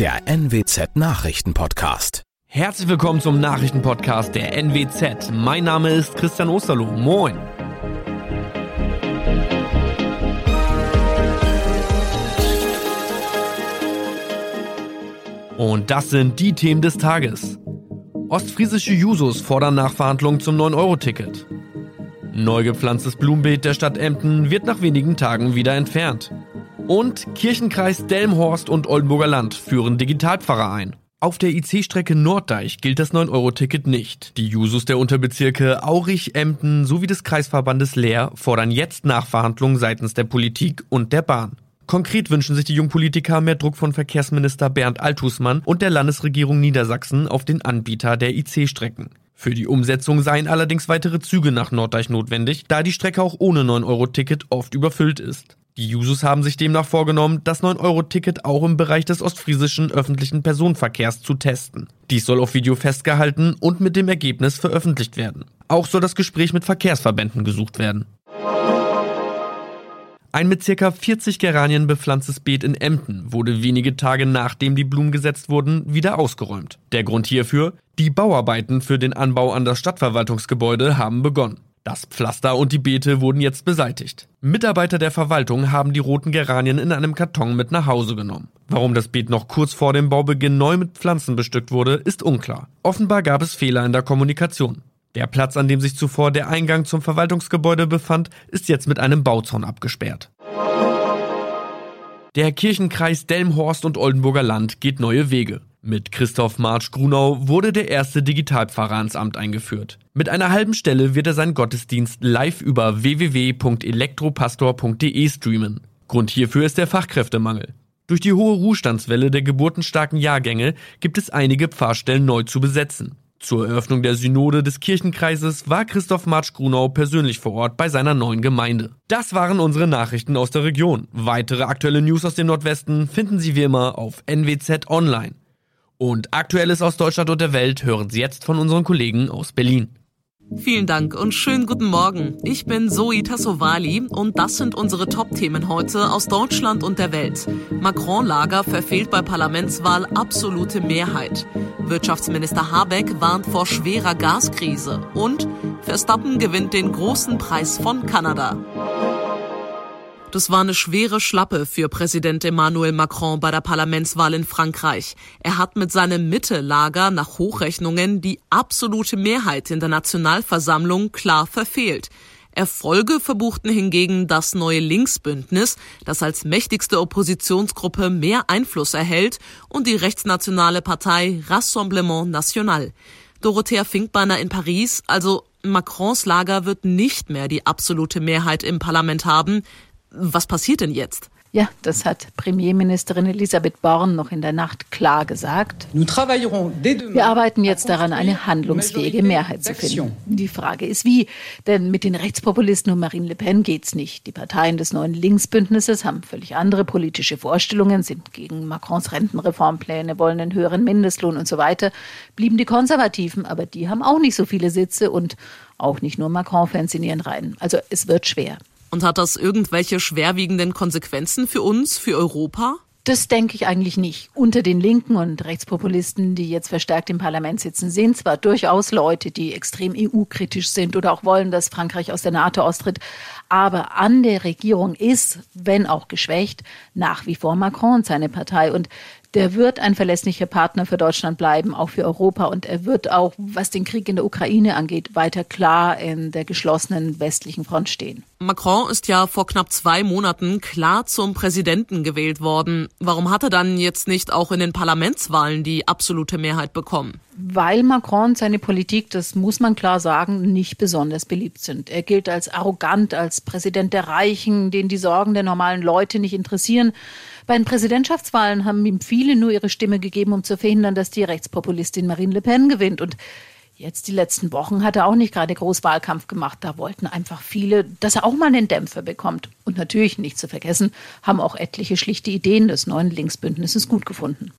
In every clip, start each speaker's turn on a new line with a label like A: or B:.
A: der NWZ Nachrichtenpodcast.
B: Herzlich willkommen zum Nachrichtenpodcast der NWZ. Mein Name ist Christian Osterloh. Moin. Und das sind die Themen des Tages. Ostfriesische Jusos fordern Nachverhandlungen zum 9-Euro-Ticket. Neu gepflanztes Blumenbeet der Stadt Emden wird nach wenigen Tagen wieder entfernt. Und Kirchenkreis Delmhorst und Oldenburger Land führen Digitalpfarrer ein. Auf der IC-Strecke Norddeich gilt das 9-Euro-Ticket nicht. Die Jusos der Unterbezirke Aurich, Emden sowie des Kreisverbandes Leer fordern jetzt Nachverhandlungen seitens der Politik und der Bahn. Konkret wünschen sich die Jungpolitiker mehr Druck von Verkehrsminister Bernd Althusmann und der Landesregierung Niedersachsen auf den Anbieter der IC-Strecken. Für die Umsetzung seien allerdings weitere Züge nach Norddeich notwendig, da die Strecke auch ohne 9-Euro-Ticket oft überfüllt ist. Die Jusos haben sich demnach vorgenommen, das 9-Euro-Ticket auch im Bereich des ostfriesischen öffentlichen Personenverkehrs zu testen. Dies soll auf Video festgehalten und mit dem Ergebnis veröffentlicht werden. Auch soll das Gespräch mit Verkehrsverbänden gesucht werden. Ein mit ca. 40 Geranien bepflanztes Beet in Emden wurde wenige Tage nachdem die Blumen gesetzt wurden, wieder ausgeräumt. Der Grund hierfür? Die Bauarbeiten für den Anbau an das Stadtverwaltungsgebäude haben begonnen. Das Pflaster und die Beete wurden jetzt beseitigt. Mitarbeiter der Verwaltung haben die roten Geranien in einem Karton mit nach Hause genommen. Warum das Beet noch kurz vor dem Baubeginn neu mit Pflanzen bestückt wurde, ist unklar. Offenbar gab es Fehler in der Kommunikation. Der Platz, an dem sich zuvor der Eingang zum Verwaltungsgebäude befand, ist jetzt mit einem Bauzaun abgesperrt. Der Kirchenkreis Delmhorst und Oldenburger Land geht neue Wege. Mit Christoph Marsch Grunau wurde der erste Digitalpfarrer ans Amt eingeführt. Mit einer halben Stelle wird er seinen Gottesdienst live über www.elektropastor.de streamen. Grund hierfür ist der Fachkräftemangel. Durch die hohe Ruhestandswelle der geburtenstarken Jahrgänge gibt es einige Pfarrstellen neu zu besetzen. Zur Eröffnung der Synode des Kirchenkreises war Christoph Marsch-Grunau persönlich vor Ort bei seiner neuen Gemeinde. Das waren unsere Nachrichten aus der Region. Weitere aktuelle News aus dem Nordwesten finden Sie wie immer auf NWZ Online. Und Aktuelles aus Deutschland und der Welt hören Sie jetzt von unseren Kollegen aus Berlin.
C: Vielen Dank und schönen guten Morgen. Ich bin Zoe Tassovali und das sind unsere Top-Themen heute aus Deutschland und der Welt. Macron-Lager verfehlt bei Parlamentswahl absolute Mehrheit. Wirtschaftsminister Habeck warnt vor schwerer Gaskrise und Verstappen gewinnt den großen Preis von Kanada. Das war eine schwere Schlappe für Präsident Emmanuel Macron bei der Parlamentswahl in Frankreich. Er hat mit seinem Mitte-Lager nach Hochrechnungen die absolute Mehrheit in der Nationalversammlung klar verfehlt. Erfolge verbuchten hingegen das neue Linksbündnis, das als mächtigste Oppositionsgruppe mehr Einfluss erhält, und die rechtsnationale Partei Rassemblement National. Dorothea Finkbeiner in Paris, also Macrons Lager wird nicht mehr die absolute Mehrheit im Parlament haben. Was passiert denn jetzt?
D: Ja, das hat Premierministerin Elisabeth Born noch in der Nacht klar gesagt. Wir arbeiten jetzt daran, eine handlungsfähige Mehrheit zu finden. Die Frage ist wie, denn mit den Rechtspopulisten und Marine Le Pen geht's nicht. Die Parteien des neuen Linksbündnisses haben völlig andere politische Vorstellungen, sind gegen Macrons Rentenreformpläne, wollen einen höheren Mindestlohn und so weiter. Blieben die Konservativen, aber die haben auch nicht so viele Sitze und auch nicht nur Macron-Fans in ihren Reihen. Also es wird schwer.
C: Und hat das irgendwelche schwerwiegenden Konsequenzen für uns, für Europa?
D: Das denke ich eigentlich nicht. Unter den Linken und Rechtspopulisten, die jetzt verstärkt im Parlament sitzen, sind zwar durchaus Leute, die extrem EU-kritisch sind oder auch wollen, dass Frankreich aus der NATO austritt, aber an der Regierung ist, wenn auch geschwächt, nach wie vor Macron und seine Partei. Und der wird ein verlässlicher Partner für Deutschland bleiben, auch für Europa. Und er wird auch, was den Krieg in der Ukraine angeht, weiter klar in der geschlossenen westlichen Front stehen.
C: Macron ist ja vor knapp zwei Monaten klar zum Präsidenten gewählt worden. Warum hat er dann jetzt nicht auch in den Parlamentswahlen die absolute Mehrheit bekommen?
D: Weil Macron und seine Politik, das muss man klar sagen, nicht besonders beliebt sind. Er gilt als arrogant, als Präsident der Reichen, den die Sorgen der normalen Leute nicht interessieren. Bei den Präsidentschaftswahlen haben ihm viele nur ihre Stimme gegeben, um zu verhindern, dass die Rechtspopulistin Marine Le Pen gewinnt. Und jetzt die letzten Wochen hat er auch nicht gerade groß Wahlkampf gemacht. Da wollten einfach viele, dass er auch mal einen Dämpfer bekommt. Und natürlich, nicht zu vergessen, haben auch etliche schlichte Ideen des neuen Linksbündnisses gut gefunden.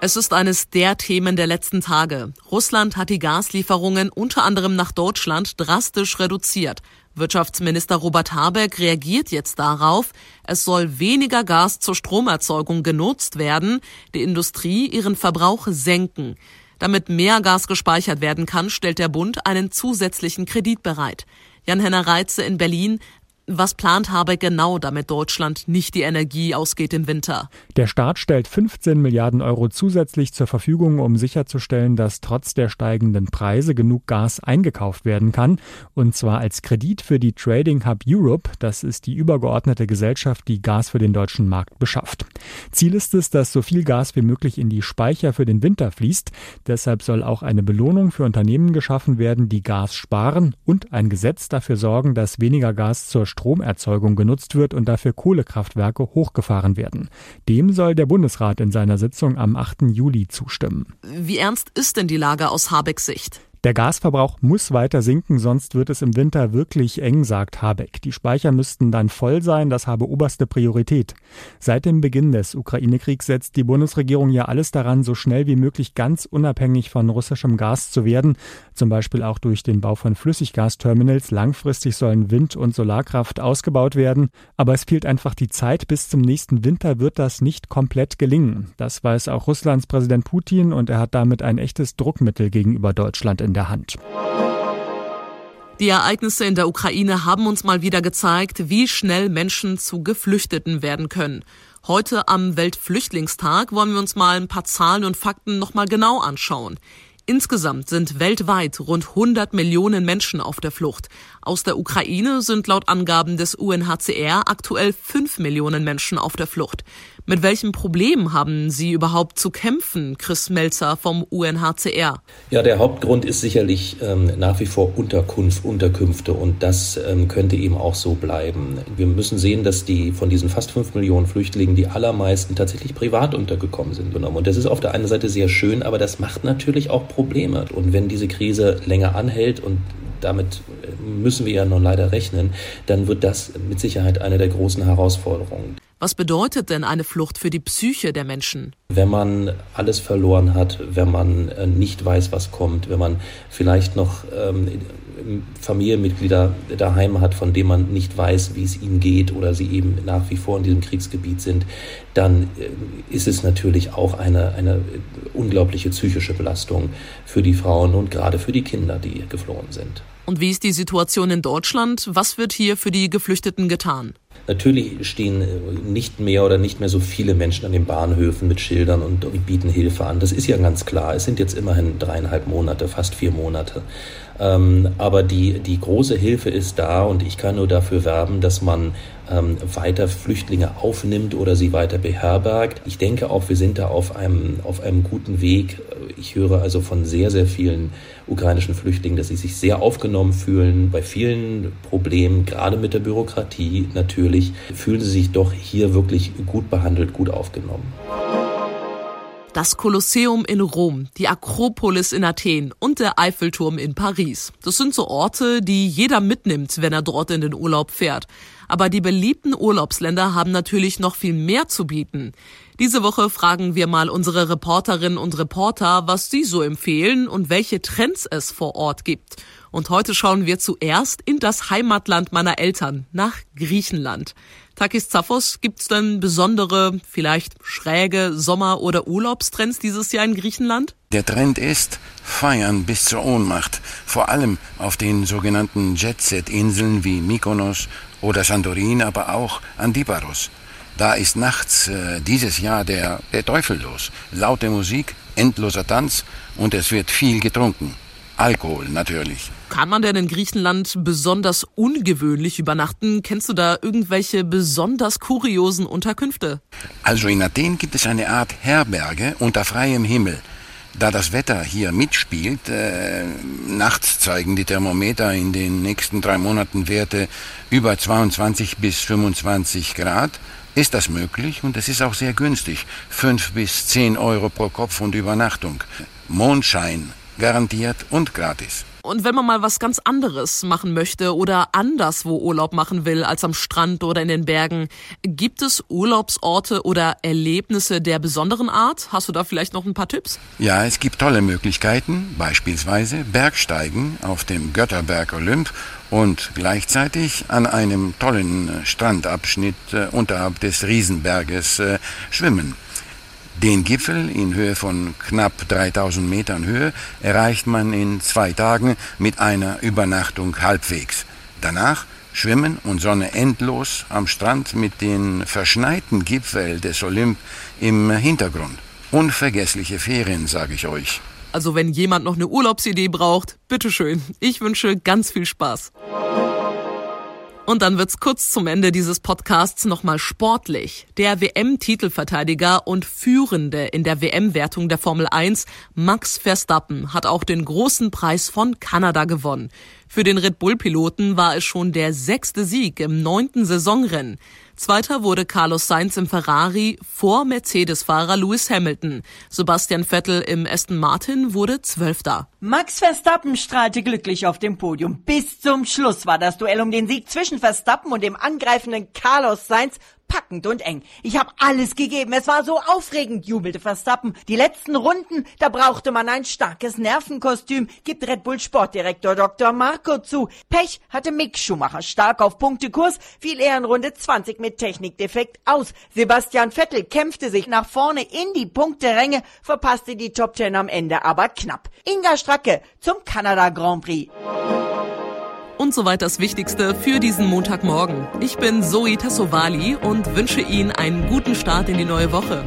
C: Es ist eines der Themen der letzten Tage. Russland hat die Gaslieferungen unter anderem nach Deutschland drastisch reduziert. Wirtschaftsminister Robert Habeck reagiert jetzt darauf, es soll weniger Gas zur Stromerzeugung genutzt werden, die Industrie ihren Verbrauch senken. Damit mehr Gas gespeichert werden kann, stellt der Bund einen zusätzlichen Kredit bereit. Jan-Henner Reitze in Berlin. Was plant Habeck genau, damit Deutschland nicht die Energie ausgeht im Winter?
E: Der Staat stellt 15 Milliarden Euro zusätzlich zur Verfügung, um sicherzustellen, dass trotz der steigenden Preise genug Gas eingekauft werden kann. Und zwar als Kredit für die Trading Hub Europe. Das ist die übergeordnete Gesellschaft, die Gas für den deutschen Markt beschafft. Ziel ist es, dass so viel Gas wie möglich in die Speicher für den Winter fließt. Deshalb soll auch eine Belohnung für Unternehmen geschaffen werden, die Gas sparen und ein Gesetz dafür sorgen, dass weniger Gas zur Stromerzeugung genutzt wird und dafür Kohlekraftwerke hochgefahren werden. Dem soll der Bundesrat in seiner Sitzung am 8. Juli zustimmen.
C: Wie ernst ist denn die Lage aus Habecks Sicht?
E: Der Gasverbrauch muss weiter sinken, sonst wird es im Winter wirklich eng, sagt Habeck. Die Speicher müssten dann voll sein, das habe oberste Priorität. Seit dem Beginn des Ukraine-Kriegs setzt die Bundesregierung ja alles daran, so schnell wie möglich ganz unabhängig von russischem Gas zu werden, zum Beispiel auch durch den Bau von Flüssiggasterminals. Langfristig sollen Wind- und Solarkraft ausgebaut werden, aber es fehlt einfach die Zeit. Bis zum nächsten Winter wird das nicht komplett gelingen. Das weiß auch Russlands Präsident Putin und er hat damit ein echtes Druckmittel gegenüber Deutschland in der Hand.
C: Die Ereignisse in der Ukraine haben uns mal wieder gezeigt, wie schnell Menschen zu Geflüchteten werden können. Heute am Weltflüchtlingstag wollen wir uns mal ein paar Zahlen und Fakten nochmal genau anschauen. Insgesamt sind weltweit rund 100 Millionen Menschen auf der Flucht. Aus der Ukraine sind laut Angaben des UNHCR aktuell 5 Millionen Menschen auf der Flucht. Mit welchen Problemen haben Sie überhaupt zu kämpfen, Chris Melzer vom UNHCR?
F: Ja, der Hauptgrund ist sicherlich ähm, nach wie vor Unterkunft, Unterkünfte und das ähm, könnte eben auch so bleiben. Wir müssen sehen, dass die von diesen fast fünf Millionen Flüchtlingen die allermeisten tatsächlich privat untergekommen sind genommen. Und das ist auf der einen Seite sehr schön, aber das macht natürlich auch Probleme. Und wenn diese Krise länger anhält und damit müssen wir ja nun leider rechnen, dann wird das mit Sicherheit eine der großen Herausforderungen.
C: Was bedeutet denn eine Flucht für die Psyche der Menschen?
F: Wenn man alles verloren hat, wenn man äh, nicht weiß, was kommt, wenn man vielleicht noch ähm, Familienmitglieder daheim hat, von denen man nicht weiß, wie es ihnen geht oder sie eben nach wie vor in diesem Kriegsgebiet sind, dann äh, ist es natürlich auch eine, eine unglaubliche psychische Belastung für die Frauen und gerade für die Kinder, die geflohen sind.
C: Und wie ist die Situation in Deutschland? Was wird hier für die Geflüchteten getan?
F: Natürlich stehen äh, nicht mehr oder nicht mehr so viele Menschen an den Bahnhöfen mit Schildern und, und, bieten Hilfe an. Das ist ja ganz klar. Es sind jetzt immerhin dreieinhalb Monate, fast vier Monate. Ähm, aber die, die große Hilfe ist da und ich kann nur dafür werben, dass man ähm, weiter Flüchtlinge aufnimmt oder sie weiter beherbergt. Ich denke auch, wir sind da auf einem, auf einem guten Weg. Ich höre also von sehr, sehr vielen ukrainischen Flüchtlingen, dass sie sich sehr aufgenommen fühlen. Bei vielen Problemen, gerade mit der Bürokratie natürlich, fühlen sie sich doch hier wirklich gut behandelt, gut aufgenommen.
C: Das Kolosseum in Rom, die Akropolis in Athen und der Eiffelturm in Paris. Das sind so Orte, die jeder mitnimmt, wenn er dort in den Urlaub fährt. Aber die beliebten Urlaubsländer haben natürlich noch viel mehr zu bieten. Diese Woche fragen wir mal unsere Reporterinnen und Reporter, was sie so empfehlen und welche Trends es vor Ort gibt. Und heute schauen wir zuerst in das Heimatland meiner Eltern, nach Griechenland. Takis Zaphos, gibt's denn besondere, vielleicht schräge Sommer- oder Urlaubstrends dieses Jahr in Griechenland?
G: Der Trend ist Feiern bis zur Ohnmacht, vor allem auf den sogenannten Jet-Set-Inseln wie Mykonos oder Santorin, aber auch Antiparos. Da ist nachts äh, dieses Jahr der, der Teufel los. Laute Musik, endloser Tanz und es wird viel getrunken. Alkohol natürlich.
C: Kann man denn in Griechenland besonders ungewöhnlich übernachten? Kennst du da irgendwelche besonders kuriosen Unterkünfte?
G: Also in Athen gibt es eine Art Herberge unter freiem Himmel. Da das Wetter hier mitspielt, äh, nachts zeigen die Thermometer in den nächsten drei Monaten Werte über 22 bis 25 Grad, ist das möglich und es ist auch sehr günstig. Fünf bis zehn Euro pro Kopf und Übernachtung. Mondschein garantiert und gratis.
C: Und wenn man mal was ganz anderes machen möchte oder anderswo Urlaub machen will als am Strand oder in den Bergen, gibt es Urlaubsorte oder Erlebnisse der besonderen Art? Hast du da vielleicht noch ein paar Tipps?
G: Ja, es gibt tolle Möglichkeiten, beispielsweise Bergsteigen auf dem Götterberg Olymp und gleichzeitig an einem tollen Strandabschnitt äh, unterhalb des Riesenberges äh, schwimmen. Den Gipfel in Höhe von knapp 3000 Metern Höhe erreicht man in zwei Tagen mit einer Übernachtung halbwegs. Danach Schwimmen und Sonne endlos am Strand mit den verschneiten Gipfel des Olymp im Hintergrund. Unvergessliche Ferien, sage ich euch.
C: Also wenn jemand noch eine Urlaubsidee braucht, bitteschön. Ich wünsche ganz viel Spaß. Und dann wird's kurz zum Ende dieses Podcasts nochmal sportlich. Der WM-Titelverteidiger und Führende in der WM-Wertung der Formel 1, Max Verstappen, hat auch den großen Preis von Kanada gewonnen. Für den Red Bull-Piloten war es schon der sechste Sieg im neunten Saisonrennen. Zweiter wurde Carlos Sainz im Ferrari vor Mercedes-Fahrer Lewis Hamilton. Sebastian Vettel im Aston Martin wurde Zwölfter.
H: Max Verstappen strahlte glücklich auf dem Podium. Bis zum Schluss war das Duell um den Sieg zwischen Verstappen und dem angreifenden Carlos Sainz packend und eng. Ich habe alles gegeben. Es war so aufregend, jubelte Verstappen. Die letzten Runden, da brauchte man ein starkes Nervenkostüm, gibt Red Bull Sportdirektor Dr. Marco zu. Pech hatte Mick Schumacher stark auf Punktekurs, fiel er in Runde 20 mit Technikdefekt aus. Sebastian Vettel kämpfte sich nach vorne in die Punkteränge, verpasste die Top Ten am Ende aber knapp. Inga Stracke zum Kanada Grand Prix
C: und so weiter das Wichtigste für diesen Montagmorgen. Ich bin Zoe Tassovali und wünsche Ihnen einen guten Start in die neue Woche.